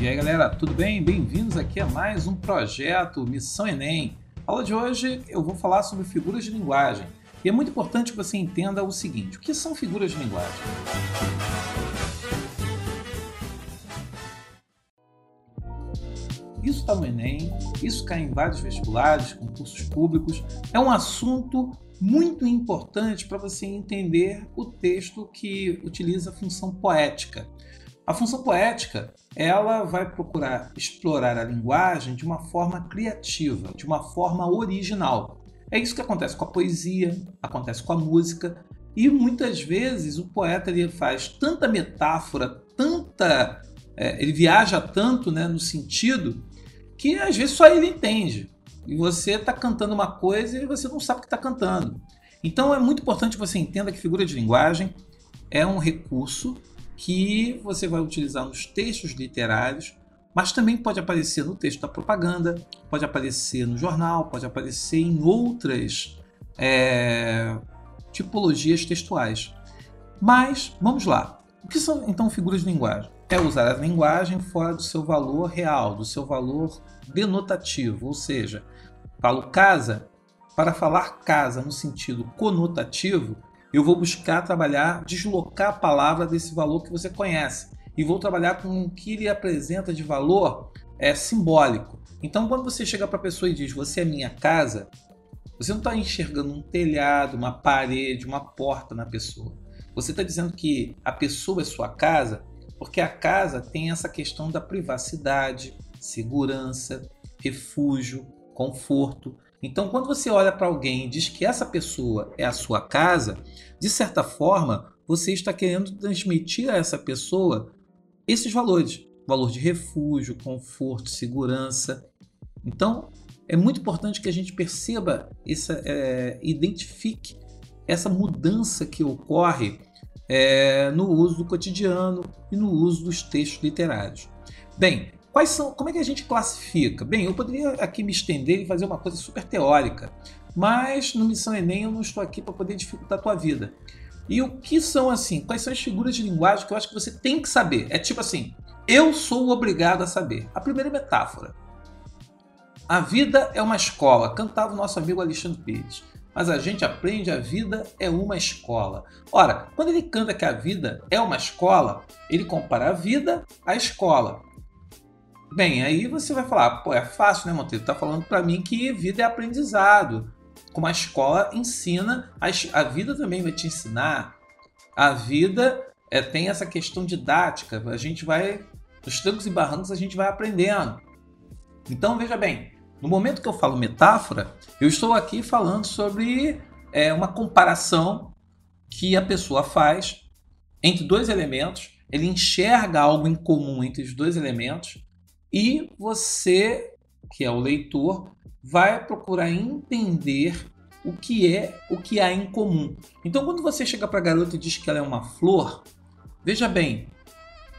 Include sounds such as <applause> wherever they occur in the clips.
E aí galera, tudo bem? Bem-vindos aqui a mais um projeto Missão Enem. A aula de hoje eu vou falar sobre figuras de linguagem. E é muito importante que você entenda o seguinte: o que são figuras de linguagem? Isso está no Enem, isso cai em vários vestibulares, concursos públicos. É um assunto muito importante para você entender o texto que utiliza a função poética. A função poética, ela vai procurar explorar a linguagem de uma forma criativa, de uma forma original. É isso que acontece com a poesia, acontece com a música, e muitas vezes o poeta ele faz tanta metáfora, tanta é, ele viaja tanto né, no sentido que às vezes só ele entende. E você está cantando uma coisa e você não sabe o que está cantando. Então é muito importante que você entenda que figura de linguagem é um recurso que você vai utilizar nos textos literários, mas também pode aparecer no texto da propaganda, pode aparecer no jornal, pode aparecer em outras é, tipologias textuais. Mas vamos lá. O que são então figuras de linguagem? É usar a linguagem fora do seu valor real, do seu valor denotativo, ou seja, falo casa, para falar casa no sentido conotativo, eu vou buscar trabalhar, deslocar a palavra desse valor que você conhece e vou trabalhar com o que ele apresenta de valor é simbólico. Então, quando você chega para a pessoa e diz você é minha casa, você não está enxergando um telhado, uma parede, uma porta na pessoa. Você está dizendo que a pessoa é sua casa porque a casa tem essa questão da privacidade, segurança, refúgio, conforto. Então, quando você olha para alguém e diz que essa pessoa é a sua casa, de certa forma, você está querendo transmitir a essa pessoa esses valores: valor de refúgio, conforto, segurança. Então, é muito importante que a gente perceba, essa, é, identifique essa mudança que ocorre é, no uso do cotidiano e no uso dos textos literários. Bem, Quais são, como é que a gente classifica? Bem, eu poderia aqui me estender e fazer uma coisa super teórica, mas no Missão Enem eu não estou aqui para poder dificultar a tua vida. E o que são assim? Quais são as figuras de linguagem que eu acho que você tem que saber? É tipo assim, eu sou obrigado a saber. A primeira metáfora. A vida é uma escola, cantava o nosso amigo Alexandre Pires. Mas a gente aprende a vida é uma escola. Ora, quando ele canta que a vida é uma escola, ele compara a vida à escola. Bem, aí você vai falar, pô, é fácil, né, Monteiro? Tá falando para mim que vida é aprendizado. Como a escola ensina, a, vida também vai te ensinar. A vida é, tem essa questão didática. A gente vai, nos trancos e barrancos, a gente vai aprendendo. Então, veja bem, no momento que eu falo metáfora, eu estou aqui falando sobre é, uma comparação que a pessoa faz entre dois elementos. Ele enxerga algo em comum entre os dois elementos e você, que é o leitor, vai procurar entender o que é o que há em comum. Então, quando você chega para a garota e diz que ela é uma flor, veja bem,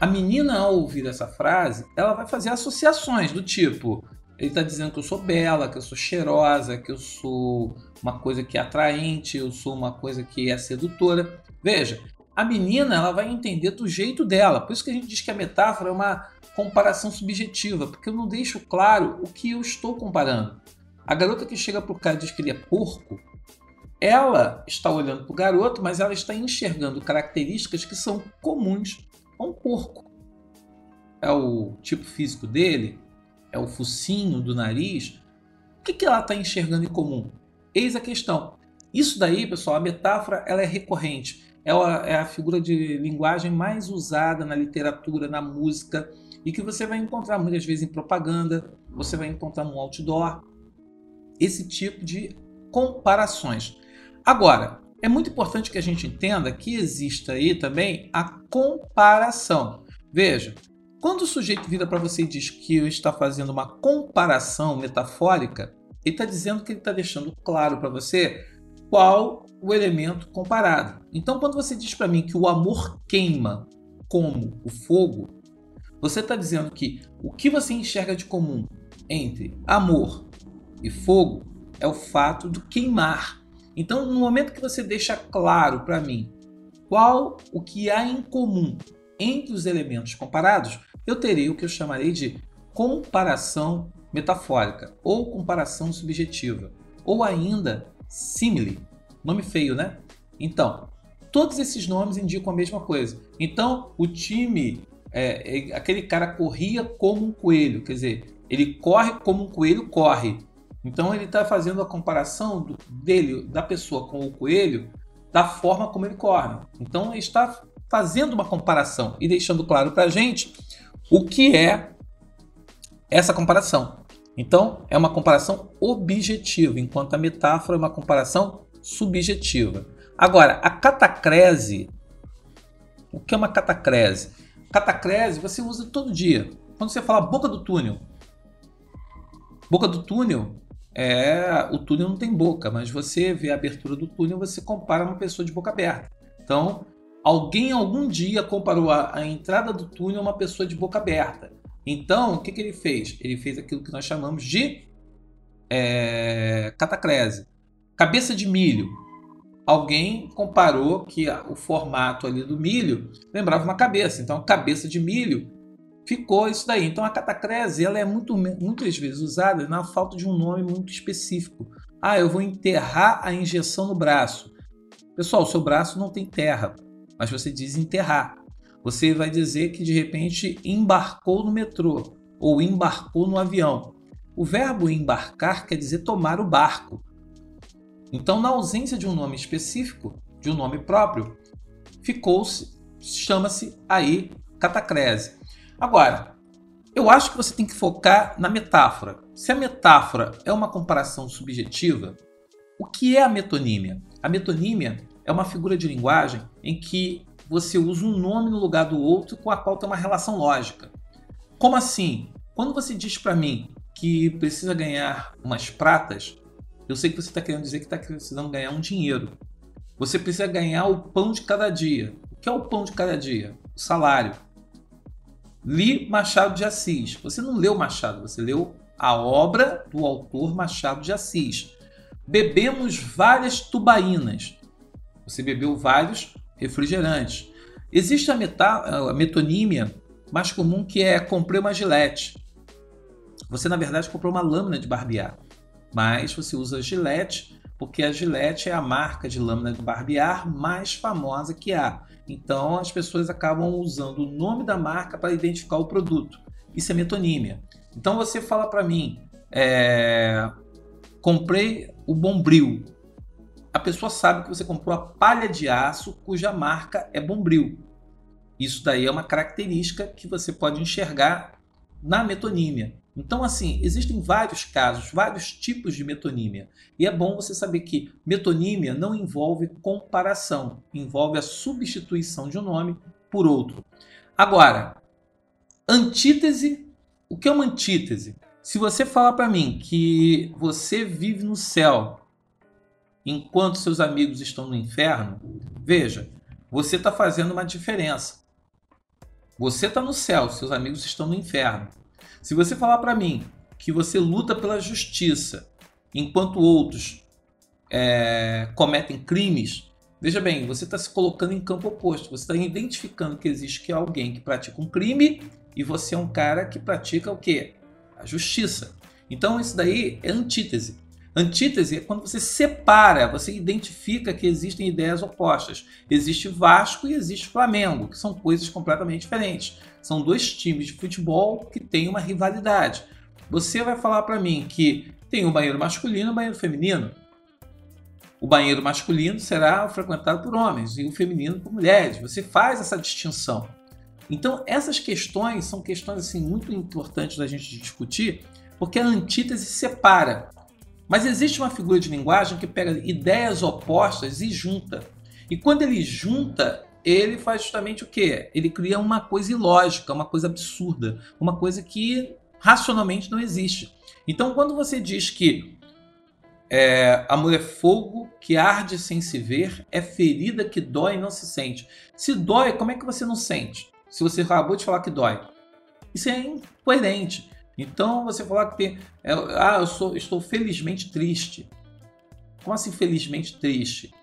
a menina ao ouvir essa frase, ela vai fazer associações do tipo, ele está dizendo que eu sou bela, que eu sou cheirosa, que eu sou uma coisa que é atraente, eu sou uma coisa que é sedutora. Veja, a menina ela vai entender do jeito dela. Por isso que a gente diz que a metáfora é uma comparação subjetiva, porque eu não deixo claro o que eu estou comparando. A garota que chega para o cara e diz que ele é porco, ela está olhando para o garoto, mas ela está enxergando características que são comuns a um porco. É o tipo físico dele, é o focinho do nariz. O que, que ela está enxergando em comum? Eis a questão. Isso daí, pessoal, a metáfora ela é recorrente. É a, é a figura de linguagem mais usada na literatura, na música, e que você vai encontrar muitas vezes em propaganda, você vai encontrar no outdoor, esse tipo de comparações. Agora, é muito importante que a gente entenda que existe aí também a comparação. Veja, quando o sujeito vira para você e diz que está fazendo uma comparação metafórica, ele está dizendo que ele está deixando claro para você qual o elemento comparado. Então, quando você diz para mim que o amor queima como o fogo, você está dizendo que o que você enxerga de comum entre amor e fogo é o fato do queimar. Então, no momento que você deixa claro para mim qual o que há em comum entre os elementos comparados, eu terei o que eu chamarei de comparação metafórica ou comparação subjetiva, ou ainda simile. Nome feio, né? Então, todos esses nomes indicam a mesma coisa. Então, o time, é, é, aquele cara corria como um coelho, quer dizer, ele corre como um coelho corre. Então, ele está fazendo a comparação do, dele, da pessoa com o coelho, da forma como ele corre. Então, ele está fazendo uma comparação e deixando claro para a gente o que é essa comparação. Então, é uma comparação objetiva, enquanto a metáfora é uma comparação subjetiva. Agora, a catacrese. O que é uma catacrese? Catacrese você usa todo dia. Quando você fala boca do túnel. Boca do túnel é o túnel não tem boca, mas você vê a abertura do túnel, você compara uma pessoa de boca aberta. Então, alguém algum dia comparou a, a entrada do túnel a uma pessoa de boca aberta. Então, o que, que ele fez? Ele fez aquilo que nós chamamos de é, catacrese. Cabeça de milho. Alguém comparou que o formato ali do milho lembrava uma cabeça. Então, cabeça de milho ficou isso daí. Então, a catacrese ela é muito, muitas vezes usada na falta de um nome muito específico. Ah, eu vou enterrar a injeção no braço. Pessoal, seu braço não tem terra, mas você diz enterrar você vai dizer que de repente embarcou no metrô ou embarcou no avião. O verbo embarcar quer dizer tomar o barco. Então, na ausência de um nome específico, de um nome próprio, ficou-se, chama-se aí catacrese. Agora, eu acho que você tem que focar na metáfora. Se a metáfora é uma comparação subjetiva, o que é a metonímia? A metonímia é uma figura de linguagem em que você usa um nome no lugar do outro com a qual tem uma relação lógica. Como assim? Quando você diz para mim que precisa ganhar umas pratas, eu sei que você está querendo dizer que está precisando ganhar um dinheiro. Você precisa ganhar o pão de cada dia. O que é o pão de cada dia? O salário. Li Machado de Assis. Você não leu Machado, você leu a obra do autor Machado de Assis. Bebemos várias tubaínas. Você bebeu vários refrigerantes. Existe a, meta, a metonímia mais comum que é comprei uma gilete. Você na verdade comprou uma lâmina de barbear, mas você usa gilete porque a Gillette é a marca de lâmina de barbear mais famosa que há. Então as pessoas acabam usando o nome da marca para identificar o produto. Isso é metonímia. Então você fala para mim, é... comprei o Bombril a pessoa sabe que você comprou a palha de aço cuja marca é Bombril. Isso daí é uma característica que você pode enxergar na metonímia. Então, assim, existem vários casos, vários tipos de metonímia. E é bom você saber que metonímia não envolve comparação, envolve a substituição de um nome por outro. Agora, antítese, o que é uma antítese? Se você falar para mim que você vive no céu enquanto seus amigos estão no inferno, veja, você está fazendo uma diferença. Você está no céu, seus amigos estão no inferno. Se você falar para mim que você luta pela justiça, enquanto outros é, cometem crimes, veja bem, você está se colocando em campo oposto. Você está identificando que existe que alguém que pratica um crime e você é um cara que pratica o quê? A justiça. Então isso daí é antítese. Antítese é quando você separa, você identifica que existem ideias opostas. Existe Vasco e existe Flamengo, que são coisas completamente diferentes. São dois times de futebol que têm uma rivalidade. Você vai falar para mim que tem um banheiro masculino e um banheiro feminino. O banheiro masculino será frequentado por homens e o feminino por mulheres. Você faz essa distinção. Então, essas questões são questões assim muito importantes da gente discutir, porque a antítese separa mas existe uma figura de linguagem que pega ideias opostas e junta. E quando ele junta, ele faz justamente o quê? Ele cria uma coisa ilógica, uma coisa absurda, uma coisa que racionalmente não existe. Então, quando você diz que é, amor é fogo que arde sem se ver, é ferida que dói e não se sente. Se dói, como é que você não sente? Se você acabou de falar que dói. Isso é incoerente. Então você falar que tem, é, ah, eu sou, estou felizmente triste. Como assim felizmente triste?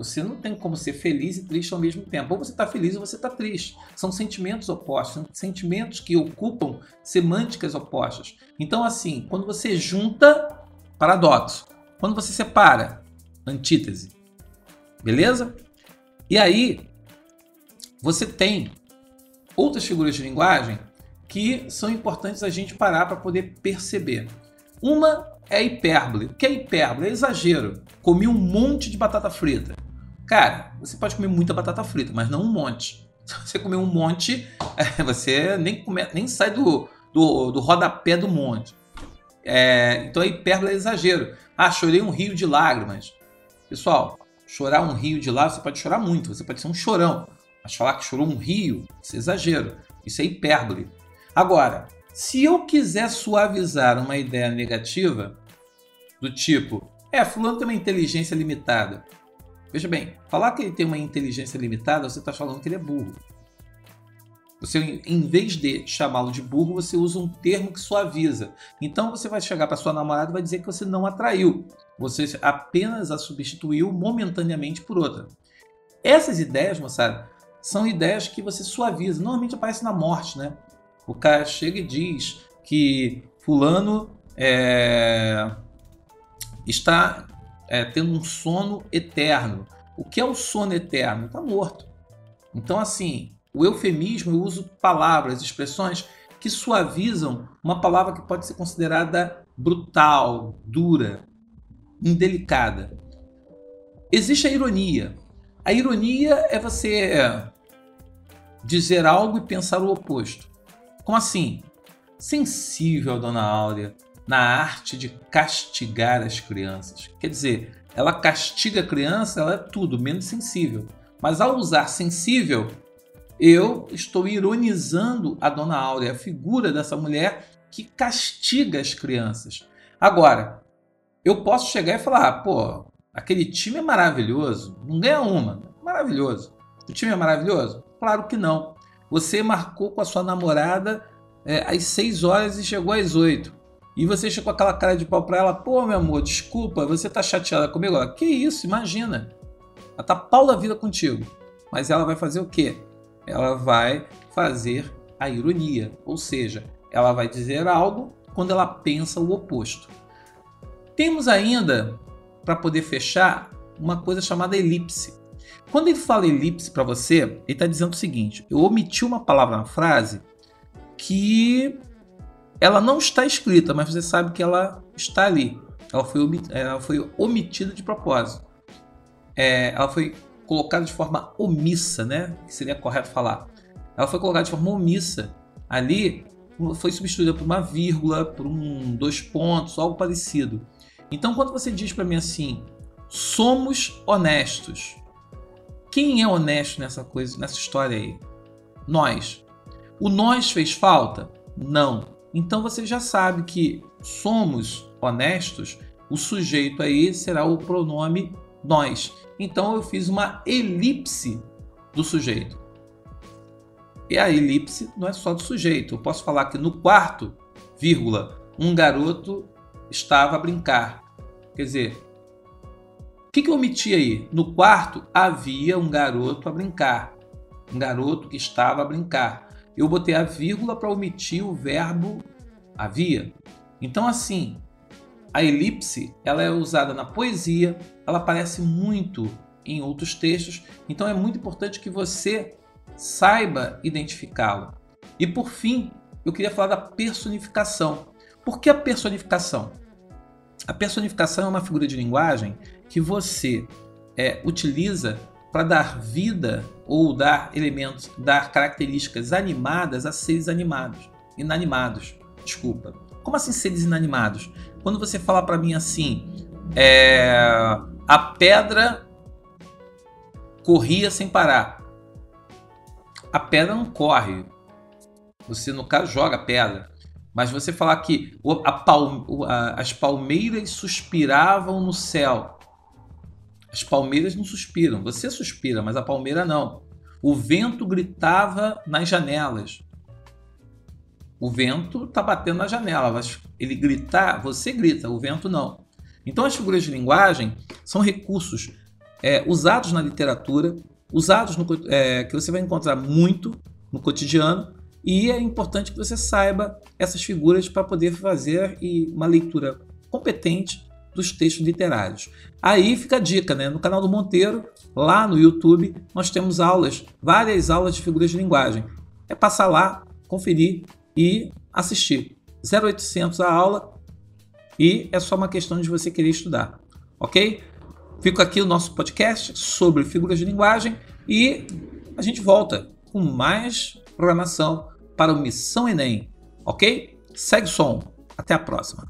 Você não tem como ser feliz e triste ao mesmo tempo. Ou você está feliz ou você está triste. São sentimentos opostos, sentimentos que ocupam semânticas opostas. Então, assim, quando você junta, paradoxo. Quando você separa, antítese. Beleza? E aí, você tem outras figuras de linguagem que são importantes a gente parar para poder perceber. Uma é hipérbole. O que é hipérbole? É exagero. Comi um monte de batata frita. Cara, você pode comer muita batata frita, mas não um monte. <laughs> Se você comer um monte, <laughs> você nem, come, nem sai do, do, do rodapé do monte. É, então a hipérbole é exagero. Ah, chorei um rio de lágrimas. Pessoal, chorar um rio de lágrimas, você pode chorar muito, você pode ser um chorão. Mas falar que chorou um rio, isso é exagero. Isso é hipérbole. Agora, se eu quiser suavizar uma ideia negativa, do tipo, é, fulano tem uma inteligência limitada. Veja bem, falar que ele tem uma inteligência limitada, você está falando que ele é burro. Você, em vez de chamá-lo de burro, você usa um termo que suaviza. Então você vai chegar para sua namorada e vai dizer que você não atraiu. Você apenas a substituiu momentaneamente por outra. Essas ideias, moçada, são ideias que você suaviza. Normalmente aparece na morte, né? O cara chega e diz que fulano é, está é, tendo um sono eterno. O que é o sono eterno? Está morto. Então, assim, o eufemismo, eu uso palavras, expressões que suavizam uma palavra que pode ser considerada brutal, dura, indelicada. Existe a ironia. A ironia é você dizer algo e pensar o oposto. Como assim? Sensível, dona Áurea, na arte de castigar as crianças. Quer dizer, ela castiga a criança, ela é tudo menos sensível. Mas ao usar sensível, eu estou ironizando a dona Áurea, a figura dessa mulher que castiga as crianças. Agora, eu posso chegar e falar, ah, pô, aquele time é maravilhoso, não ganha uma, maravilhoso. O time é maravilhoso? Claro que não. Você marcou com a sua namorada é, às 6 horas e chegou às 8. E você chegou com aquela cara de pau pra ela, pô, meu amor, desculpa, você tá chateada comigo? Ela, que isso, imagina. Ela tá pau da vida contigo. Mas ela vai fazer o quê? Ela vai fazer a ironia, ou seja, ela vai dizer algo quando ela pensa o oposto. Temos ainda, para poder fechar, uma coisa chamada elipse. Quando ele fala elipse para você, ele está dizendo o seguinte: eu omiti uma palavra na frase que ela não está escrita, mas você sabe que ela está ali. Ela foi, ela foi omitida de propósito. É, ela foi colocada de forma omissa, né? Que seria correto falar. Ela foi colocada de forma omissa ali, foi substituída por uma vírgula, por um dois pontos, algo parecido. Então, quando você diz para mim assim, somos honestos, quem é honesto nessa coisa, nessa história aí? Nós. O nós fez falta? Não. Então você já sabe que somos honestos, o sujeito aí será o pronome nós. Então eu fiz uma elipse do sujeito. E a elipse não é só do sujeito. Eu posso falar que no quarto, vírgula, um garoto estava a brincar. Quer dizer, o que, que eu omiti aí? No quarto havia um garoto a brincar. Um garoto que estava a brincar. Eu botei a vírgula para omitir o verbo havia. Então, assim, a elipse ela é usada na poesia, ela aparece muito em outros textos, então é muito importante que você saiba identificá-la. E por fim, eu queria falar da personificação. Por que a personificação? A personificação é uma figura de linguagem que você é, utiliza para dar vida ou dar elementos, dar características animadas a seres animados, inanimados. Desculpa. Como assim seres inanimados? Quando você fala para mim assim, é, a pedra corria sem parar. A pedra não corre. Você no caso joga pedra. Mas você falar que as palmeiras suspiravam no céu. As palmeiras não suspiram. Você suspira, mas a palmeira não. O vento gritava nas janelas. O vento está batendo na janela, mas ele gritar, você grita, o vento não. Então as figuras de linguagem são recursos é, usados na literatura, usados no, é, que você vai encontrar muito no cotidiano, e é importante que você saiba essas figuras para poder fazer uma leitura competente dos textos literários. Aí fica a dica, né? No canal do Monteiro, lá no YouTube, nós temos aulas, várias aulas de figuras de linguagem. É passar lá, conferir e assistir. 0800 a aula e é só uma questão de você querer estudar, ok? Fico aqui o nosso podcast sobre figuras de linguagem e a gente volta com mais programação para o Missão Enem, ok? Segue o som. Até a próxima.